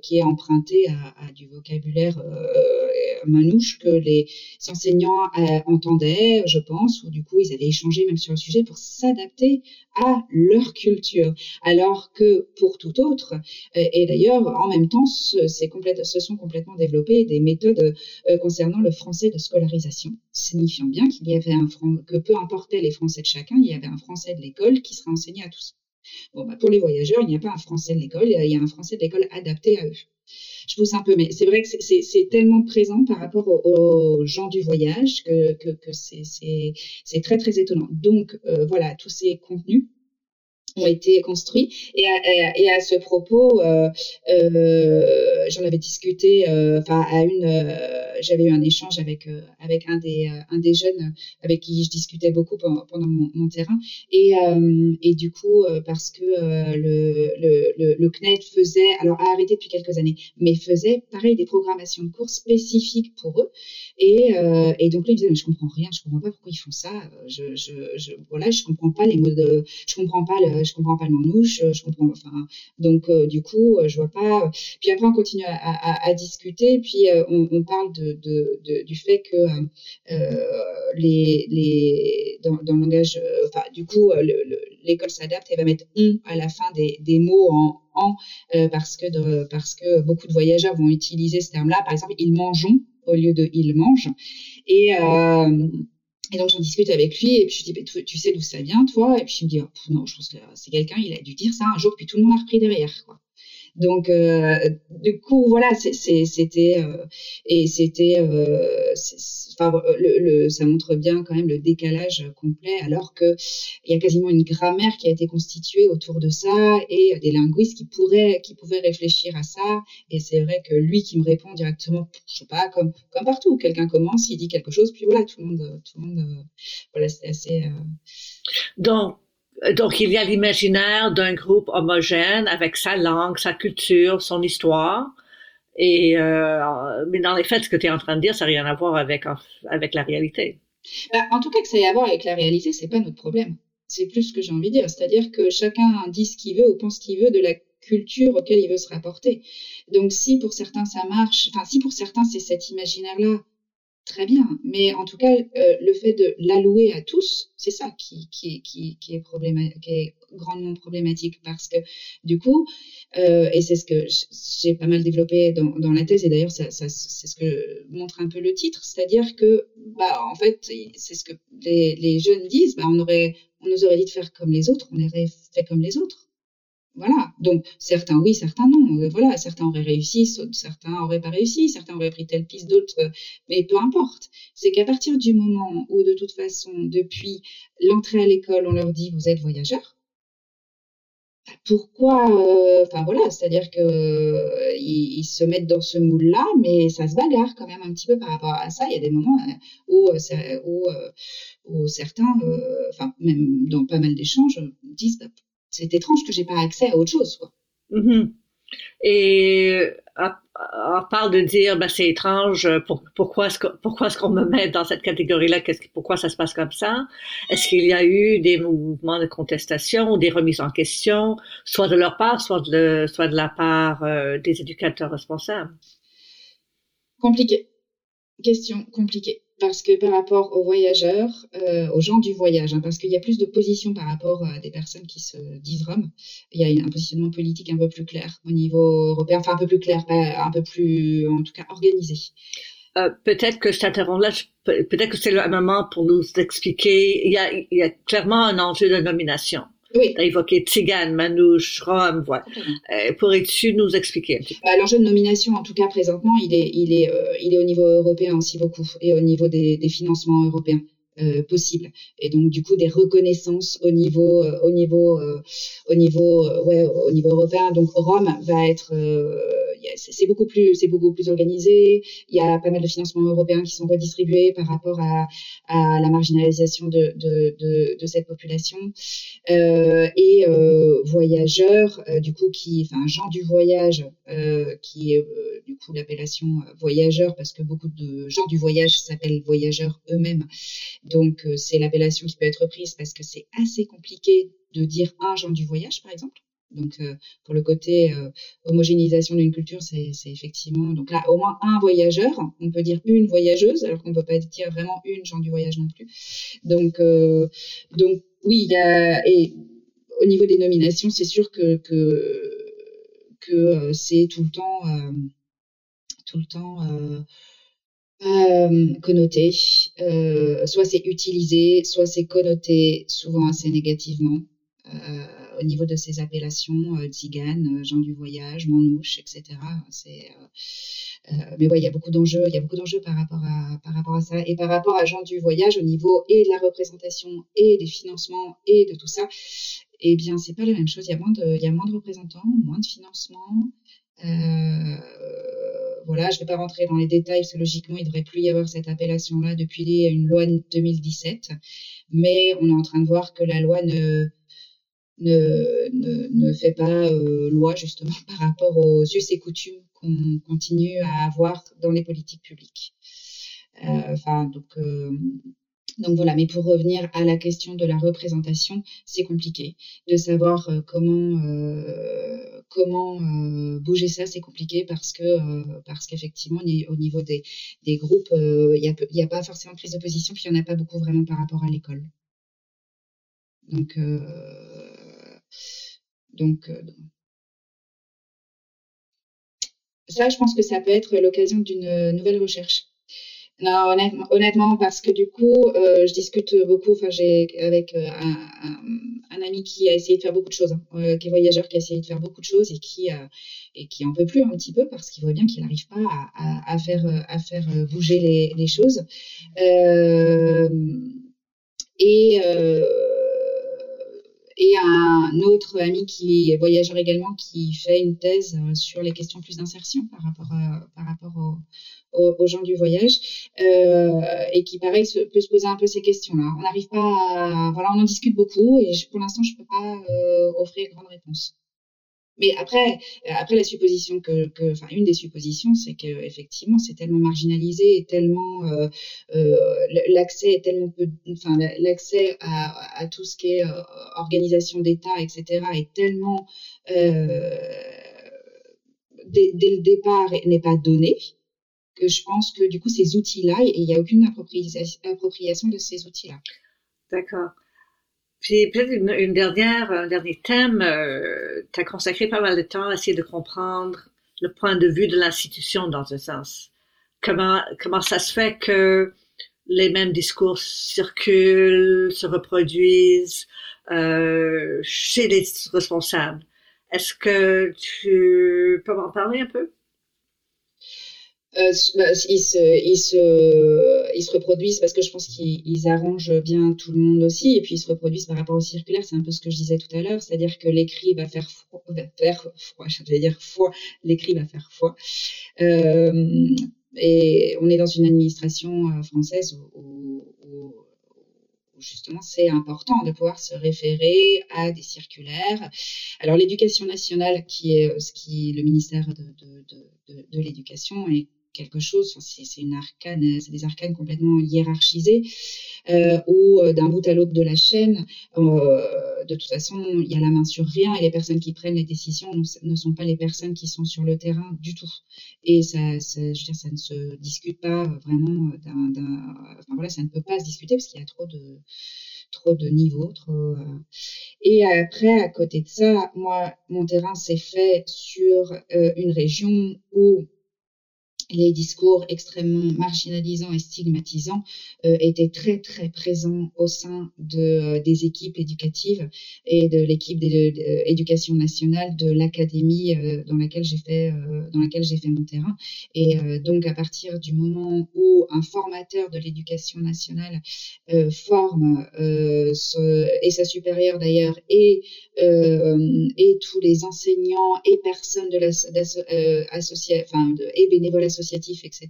qui est emprunté à, du vocabulaire manouche que les enseignants euh, entendaient, je pense, ou du coup ils avaient échangé même sur le sujet pour s'adapter à leur culture. Alors que pour tout autre, euh, et d'ailleurs en même temps, se sont complètement développées des méthodes concernant le français de scolarisation, signifiant bien qu'il y avait un que peu importait les français de chacun, il y avait un français de l'école qui serait enseigné à tous. Bah, pour les voyageurs, il n'y a pas un français de l'école, il y a un français de l'école adapté à eux je pousse un peu, mais c'est vrai que c'est tellement présent par rapport aux, gens du voyage que, c'est très très étonnant. Donc euh, voilà, tous ces contenus ont été construits. Et à, ce propos, euh, euh, j'en avais discuté, euh, enfin à une, j'avais eu un échange avec avec un des un des jeunes avec qui je discutais beaucoup pendant, mon, terrain. Et et du coup, parce que le, le, le, le CNED faisait, alors a arrêté depuis quelques années, mais faisait pareil des programmations de cours spécifiques pour eux. Et, et donc là, il disait, mais je comprends rien, je comprends pas pourquoi ils font ça. Je, je, voilà, je comprends pas les mots de, je comprends pas le je comprends pas le manouche, je comprends, enfin, donc euh, du coup, euh, je vois pas. Puis après, on continue à, discuter, puis euh, on, parle de, du fait que les, les, dans, le langage, enfin, du coup, l'école s'adapte et va mettre on à la fin des, des mots en en parce que parce que beaucoup de voyageurs vont utiliser ce terme-là. Par exemple, ils mangeons au lieu de ils mangent. Et euh, et donc j'en discute avec lui et puis je dis tu, sais d'où ça vient toi? Et puis il me dit oh, non je pense que c'est quelqu'un il a dû dire ça un jour puis tout le monde a repris derrière quoi. Donc euh, du coup voilà c'était euh, et c'était euh, enfin le, le, ça montre bien quand même le décalage complet alors que il y a quasiment une grammaire qui a été constituée autour de ça et des linguistes qui pourraient qui pouvaient réfléchir à ça. Et c'est vrai que lui qui me répond directement je sais pas comme comme partout quelqu'un commence il dit quelque chose puis voilà tout le monde tout le monde voilà c'est assez
donc donc, il y a l'imaginaire d'un groupe homogène avec sa langue, sa culture, son histoire. Et, euh, mais dans les faits, ce que tu es en train de dire, ça n'a rien à voir avec, avec la réalité.
Bah, en tout cas, que ça ait à voir avec la réalité, c'est pas notre problème. C'est plus ce que j'ai envie de dire. C'est-à-dire que chacun dit ce qu'il veut ou pense ce qu'il veut de la culture auquel il veut se rapporter. Donc, si pour certains ça marche, enfin, si pour certains c'est cet imaginaire-là très bien. Mais en tout cas, euh, le fait de l'allouer à tous, c'est ça qui, est grandement problématique parce que du coup, euh, et c'est ce que j'ai pas mal développé dans, la thèse, et d'ailleurs, c'est ce que montre un peu le titre, c'est-à-dire que, bah, en fait, c'est ce que les, les jeunes disent, bah, on aurait, on nous aurait dit de faire comme les autres, on aurait fait comme les autres. Voilà. Donc, certains oui, certains non. Euh, voilà. Certains auraient réussi, certains auraient pas réussi, certains auraient pris telle piste, d'autres, euh, mais peu importe. C'est qu'à partir du moment où, de toute façon, depuis l'entrée à l'école, on leur dit vous êtes voyageur, bah, pourquoi euh, Enfin voilà, c'est-à-dire que euh, ils, se mettent dans ce moule-là, mais ça se bagarre quand même un petit peu par rapport à ça. Il y a des moments où certains, enfin même dans pas mal d'échanges, disent bah, c'est étrange que j'ai pas accès à autre chose. Quoi.
Mm-hmm. Et on parle de dire ben, c'est étrange, pourquoi est-ce pourquoi est-ce qu'on me met dans cette catégorie-là, pourquoi ça se passe comme ça? Est-ce qu'il y a eu des mouvements de contestation ou des remises en question, soit de leur part, soit de, soit de la part euh, des éducateurs responsables?
Compliqué. Question compliquée parce que par rapport aux voyageurs, euh, aux gens du voyage, hein, parce qu'il y a plus de positions par rapport à des personnes qui se disent roms, il y a un positionnement politique un peu plus clair au niveau européen, enfin un peu plus clair, un peu plus, en tout cas, organisé.
Euh, peut-être que je t'interromps là, peut-être que c'est le moment pour nous expliquer, il y a, il y a clairement un enjeu de nomination.
Oui.
Tu as évoqué Tzigane, Manouche, Rome, voilà. Euh, Pourrais-tu nous expliquer un petit peu?
Bah, L'enjeu de nomination, en tout cas présentement, il est, il est, euh, il est au niveau européen aussi beaucoup, et au niveau des, des financements européens. Euh, possibles et donc du coup des reconnaissances au niveau euh, au niveau euh, au niveau ouais au niveau européen donc Rome va être c'est beaucoup plus c'est beaucoup plus organisé. Il y a pas mal de financements européens qui sont redistribués par rapport à, à la marginalisation de, de, cette population et voyageurs du coup qui enfin gens du voyage qui est du coup l'appellation voyageurs parce que beaucoup de gens du voyage s'appellent voyageurs eux-mêmes. Donc c'est l'appellation qui peut être prise parce que c'est assez compliqué de dire un genre du voyage par exemple. Donc, euh, pour le côté euh, homogénéisation d'une culture, c'est effectivement. Donc là, au moins un voyageur, on peut dire une voyageuse, alors qu'on peut pas dire vraiment une genre du voyage non plus. Donc, euh, donc oui. Et au niveau des nominations, c'est sûr que, que, que c'est tout le temps. tout le temps. Connoté, soit c'est utilisé, soit c'est connoté souvent assez négativement. Euh, au niveau de ces appellations, euh, Tzigane, gens euh, du voyage, Manouche, etc. Mais ouais, il y a beaucoup d'enjeux, il y a beaucoup d'enjeux par rapport à ça et par rapport à gens du voyage au niveau et de la représentation et des financements et de tout ça. Eh bien, c'est pas la même chose. Il y a moins de, représentants, moins de financement. Euh, voilà, je ne vais pas rentrer dans les détails, parce que logiquement, il ne devrait plus y avoir cette appellation-là depuis une loi de 2017. Mais on est en train de voir que la loi ne, ne, ne, ne fait pas euh, loi justement par rapport aux us et coutumes qu'on continue à avoir dans les politiques publiques. Euh, enfin, donc, donc voilà, mais pour revenir à la question de la représentation, c'est compliqué. De savoir comment, comment bouger ça, c'est compliqué parce que qu'effectivement, au niveau des, des groupes, il n'y a, a pas forcément de prise de position, puis il n'y en a pas beaucoup vraiment par rapport à l'école. Donc, donc, euh, ça, je pense que ça peut être l'occasion d'une euh, nouvelle recherche. Non, honnêtement, parce que du coup, euh, je discute beaucoup. Enfin, j'ai avec un, ami qui a essayé de faire beaucoup de choses, hein, qui est voyageur, qui a essayé de faire beaucoup de choses et qui et qui en peut plus un petit peu parce qu'il voit bien qu'il n'arrive pas à, faire à faire bouger les, les choses. et et un autre ami qui est voyageur également qui fait une thèse euh, sur les questions plus d'insertion par rapport par rapport aux gens du voyage euh, et qui pareil peut se poser un peu ces questions-là. On n'arrive pas à, voilà, on en discute beaucoup et pour l'instant je peux pas euh, offrir grande réponse. Mais après, après la supposition que, enfin une des suppositions, c'est que effectivement c'est tellement marginalisé et tellement euh, euh, l'accès est tellement peu, enfin l'accès à, tout ce qui est euh, organisation d'État, etc. est tellement euh, dès, dès, le départ n'est pas donné que je pense que du coup ces outils-là, il n'y a aucune appropriation de ces outils-là.
D'accord. Puis peut-être une, dernière, un dernier thème, euh, tu as consacré pas mal de temps à essayer de comprendre le point de vue de l'institution dans un sens. Comment, comment ça se fait que les mêmes discours circulent, se reproduisent euh, chez les responsables? Est-ce que tu peux m'en parler un peu?
Euh, bah, ils, se, ils, se, ils se reproduisent parce que je pense qu'ils arrangent bien tout le monde aussi, et puis ils se reproduisent par rapport au circulaire. C'est un peu ce que je disais tout à l'heure, c'est-à-dire que l'écrit va faire froid, va faire froid, j'allais dire foi, l'écrit va faire foi. Euh, et on est dans une administration euh, française où, justement c'est important de pouvoir se référer à des circulaires. Alors l'éducation nationale, qui est ce qui le ministère de, de, de, l'éducation, est quelque chose, c'est une arcane, c'est des arcanes complètement hiérarchisées, euh, où euh, d'un bout à l'autre de la chaîne, euh, de toute façon, il y a la main sur rien et les personnes qui prennent les décisions ne sont pas les personnes qui sont sur le terrain du tout. Et ça, je veux dire, ça ne se discute pas vraiment d'un, enfin voilà, ça ne peut pas se discuter parce qu'il y a trop de trop de niveaux, trop. Euh. Et après, à côté de ça, moi, mon terrain s'est fait sur euh, une région où les discours extrêmement marginalisants et stigmatisants euh, étaient très très présents au sein euh, des équipes éducatives et de l'équipe d'éducation nationale de l'académie euh, dans laquelle j'ai fait dans laquelle j'ai fait mon terrain. Et donc à partir du moment où un formateur de l'éducation nationale forme et sa supérieure d'ailleurs et et tous les enseignants et personnes de la enfin et bénévoles associés etc.,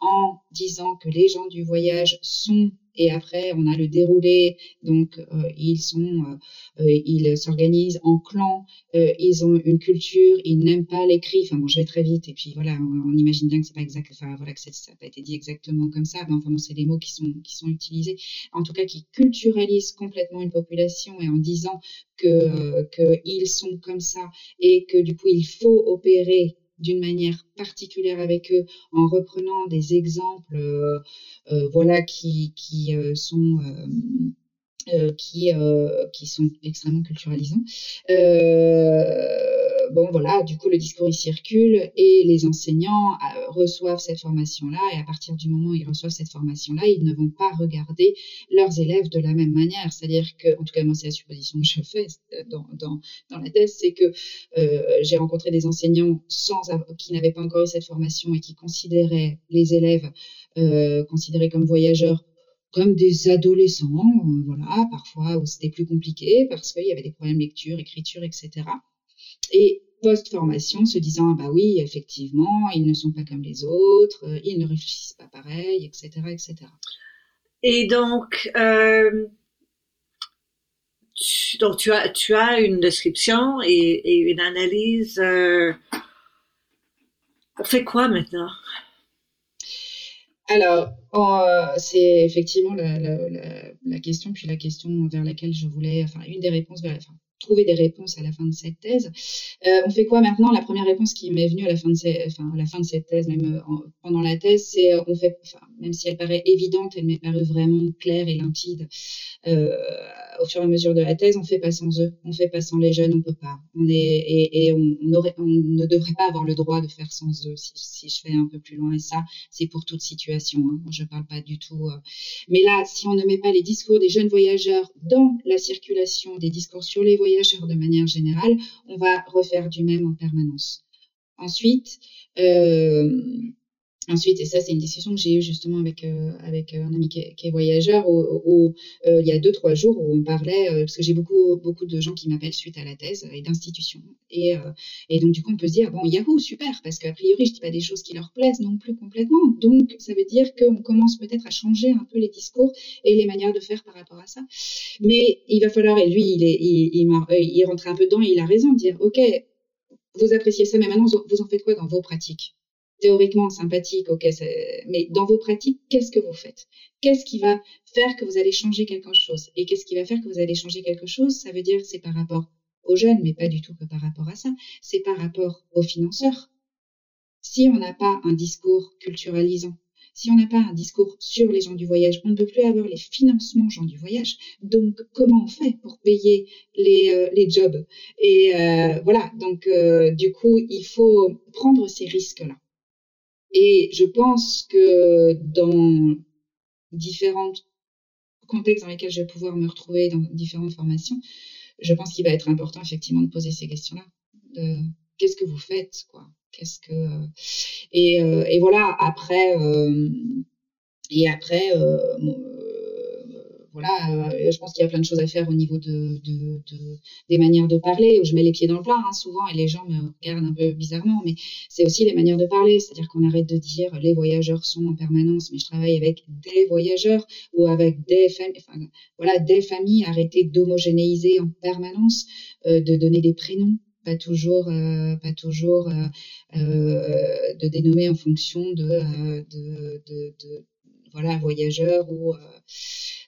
en disant que les gens du voyage sont et après on a le déroulé donc euh, ils sont euh, euh, ils s'organisent en clans ils ont une culture ils n'aiment pas l'écrit enfin bon je vais très vite et puis voilà on, imagine bien que c'est pas exact enfin voilà que ça n'a pas été dit exactement comme ça mais enfin bon c'est des mots qui sont qui sont utilisés en tout cas qui culturalisent complètement une population et en disant que que ils sont comme ça et que du coup il faut opérer d'une manière particulière avec eux en reprenant des exemples euh, euh, voilà qui qui euh, sont qui qui sont extrêmement culturalisants bon, voilà, du coup, le discours, il circule et les enseignants euh, reçoivent cette formation-là. Et à partir du moment où ils reçoivent cette formation-là, ils ne vont pas regarder leurs élèves de la même manière. C'est-à-dire que, en tout cas, moi, c'est la supposition que je fais euh, dans, la thèse, c'est que euh, j'ai rencontré des enseignants qui n'avaient pas encore eu cette formation et qui considéraient les élèves considérés comme voyageurs comme des adolescents, voilà, parfois où c'était plus compliqué parce qu'il y avait des problèmes de lecture, écriture, etc et post-formation se disant, bah oui, effectivement, ils ne sont pas comme les autres, euh, ils ne réfléchissent pas pareil, etc., etc.
Et donc, euh, tu, donc tu as, tu as une description et, une analyse. Euh, on fait quoi maintenant?
Alors, c'est effectivement la, la, question, puis la question vers laquelle je voulais, enfin, une des réponses vers la fin trouver des réponses à la fin de cette thèse. Euh, on fait quoi maintenant? La première réponse qui m'est venue à la fin de, enfin, à la fin de cette thèse, même euh, pendant la thèse, c'est euh, on fait, même si elle paraît évidente, elle m'est parue vraiment claire et limpide. Au fur et à mesure de la thèse, on fait pas sans eux, on fait pas sans les jeunes, on peut pas. On est et, on, aurait, on ne devrait pas avoir le droit de faire sans eux. Si, si je fais un peu plus loin, et ça, c'est pour toute situation. Hein. Je parle pas du tout. Mais là, si on ne met pas les discours des jeunes voyageurs dans la circulation des discours sur les voyageurs de manière générale, on va refaire du même en permanence. Ensuite, euh, Ensuite, et ça c'est une discussion que j'ai eue justement avec euh, avec un ami qui est, voyageur, euh, il y a deux trois jours où on parlait parce que j'ai beaucoup beaucoup de gens qui m'appellent suite à la thèse et d'institutions et et donc du coup on peut se dire bon Yahoo super parce qu'a priori je dis pas des choses qui leur plaisent non plus complètement. Donc ça veut dire qu'on commence peut-être à changer un peu les discours et les manières de faire par rapport à ça. Mais il va falloir et lui il est il rentre un peu dedans et il a raison de dire ok vous appréciez ça mais maintenant vous en faites quoi dans vos pratiques? Théoriquement sympathique, ok, mais dans vos pratiques, qu'est-ce que vous faites? Qu'est-ce qui va faire que vous allez changer quelque chose? Et qu'est-ce qui va faire que vous allez changer quelque chose? Ça veut dire c'est par rapport aux jeunes, mais pas du tout que par rapport à ça. C'est par rapport aux financeurs. Si on n'a pas un discours culturalisant, si on n'a pas un discours sur les gens du voyage, on ne peut plus avoir les financements gens du voyage. Donc, comment on fait pour payer les, euh, jobs? Et euh, voilà, donc euh, du coup, il faut prendre ces risques-là. Et je pense que dans différents contextes dans lesquels je vais pouvoir me retrouver dans différentes formations, je pense qu'il va être important effectivement de poser ces questions-là. Qu'est-ce que vous faites, quoi? Qu'est-ce que et, et voilà après et après voilà, euh, je pense qu'il y a plein de choses à faire au niveau de, des manières de parler, où je mets les pieds dans le plat hein, souvent, et les gens me regardent un peu bizarrement, mais c'est aussi les manières de parler, c'est-à-dire qu'on arrête de dire les voyageurs sont en permanence, mais je travaille avec des voyageurs ou avec des familles, enfin, voilà, des familles, arrêter d'homogénéiser en permanence, euh, de donner des prénoms pas toujours, euh, pas toujours de dénommer en fonction de, de, voilà, voyageurs ou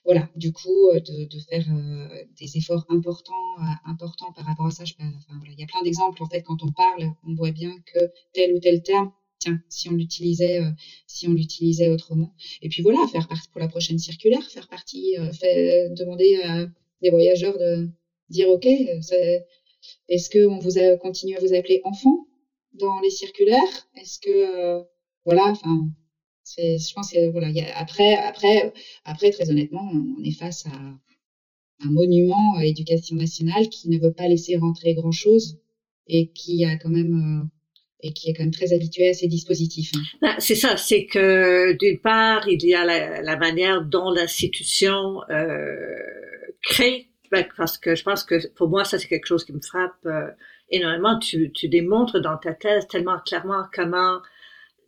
voilà, du coup, euh, de, faire euh, des efforts importants, euh, importants par rapport à ça. Je, il y a plein d'exemples en fait quand on parle, on voit bien que tel ou tel terme, tiens, si on l'utilisait, si on l'utilisait autrement. Et puis voilà, faire partie pour la prochaine circulaire, faire partie, demander à des voyageurs de dire ok, est-ce que on vous a continué à vous appeler enfant dans les circulaires? Est-ce que voilà, enfin je pense que voilà, après, après, après, très honnêtement, on est face à un monument à éducation nationale qui ne veut pas laisser rentrer grand chose et qui a quand même euh, et qui est quand même très habitué à ces dispositifs. Hein.
Ben, c'est ça, c'est que d'une part, il y a la, manière dont l'institution euh, crée, ben, parce que je pense que pour moi, ça c'est quelque chose qui me frappe euh, énormément. Tu, tu démontres dans ta thèse tellement clairement comment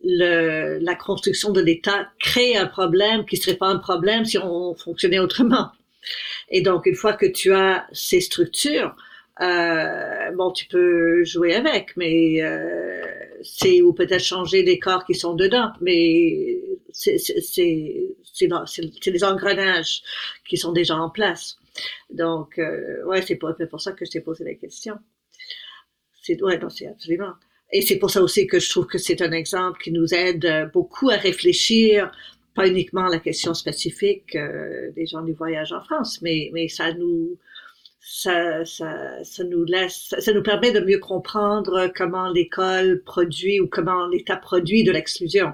le, la construction de l'État crée un problème qui serait pas un problème si on fonctionnait autrement. Et donc, une fois que tu as ces structures, euh, bon, tu peux jouer avec, mais euh, c'est ou peut-être changer les corps qui sont dedans, mais c'est des engrenages qui sont déjà en place. Donc, euh, ouais, c'est pour, pour ça que je t'ai posé la question. C'est ouais, non, c'est absolument. Et c'est pour ça aussi que je trouve que c'est un exemple qui nous aide euh, beaucoup à réfléchir, pas uniquement à la question spécifique euh, des gens du voyage en France, mais, mais ça nous, ça, ça, ça nous laisse, ça nous permet de mieux comprendre comment l'école produit ou comment l'État produit de l'exclusion.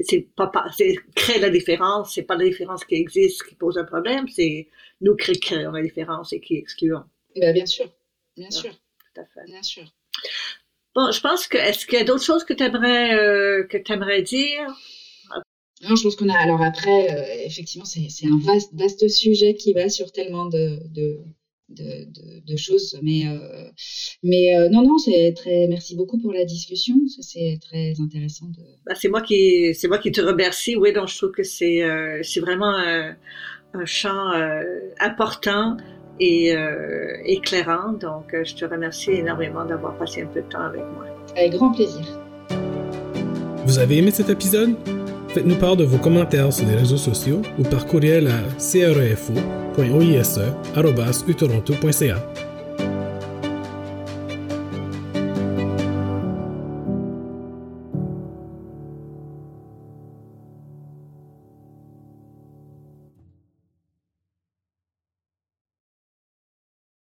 C'est pas, c'est créer la différence, c'est pas la différence qui existe qui pose un problème, c'est nous qui créons la différence et qui excluons.
Ben, bien sûr, bien sûr. Tout à fait. Bien sûr.
Bon, je pense que est-ce qu'il y a d'autres choses que tu aimerais euh, que tu aimerais dire?
Non, je pense qu'on a. Alors après, euh, effectivement, c'est un vaste, vaste sujet qui va sur tellement de, de, de, de, choses. Mais, euh, mais euh, non, non, c'est très. Merci beaucoup pour la discussion. C'est très intéressant. De...
Bah, c'est moi qui, c'est moi qui te remercie. Oui, donc je trouve que c'est, c'est vraiment un champ important et euh, éclairant. Donc, euh, je te remercie énormément d'avoir passé un peu de temps avec moi.
Avec grand plaisir.
Vous avez aimé cet épisode? Faites-nous part de vos commentaires sur les réseaux sociaux ou par courriel à crefo.oise.utoronto.ca.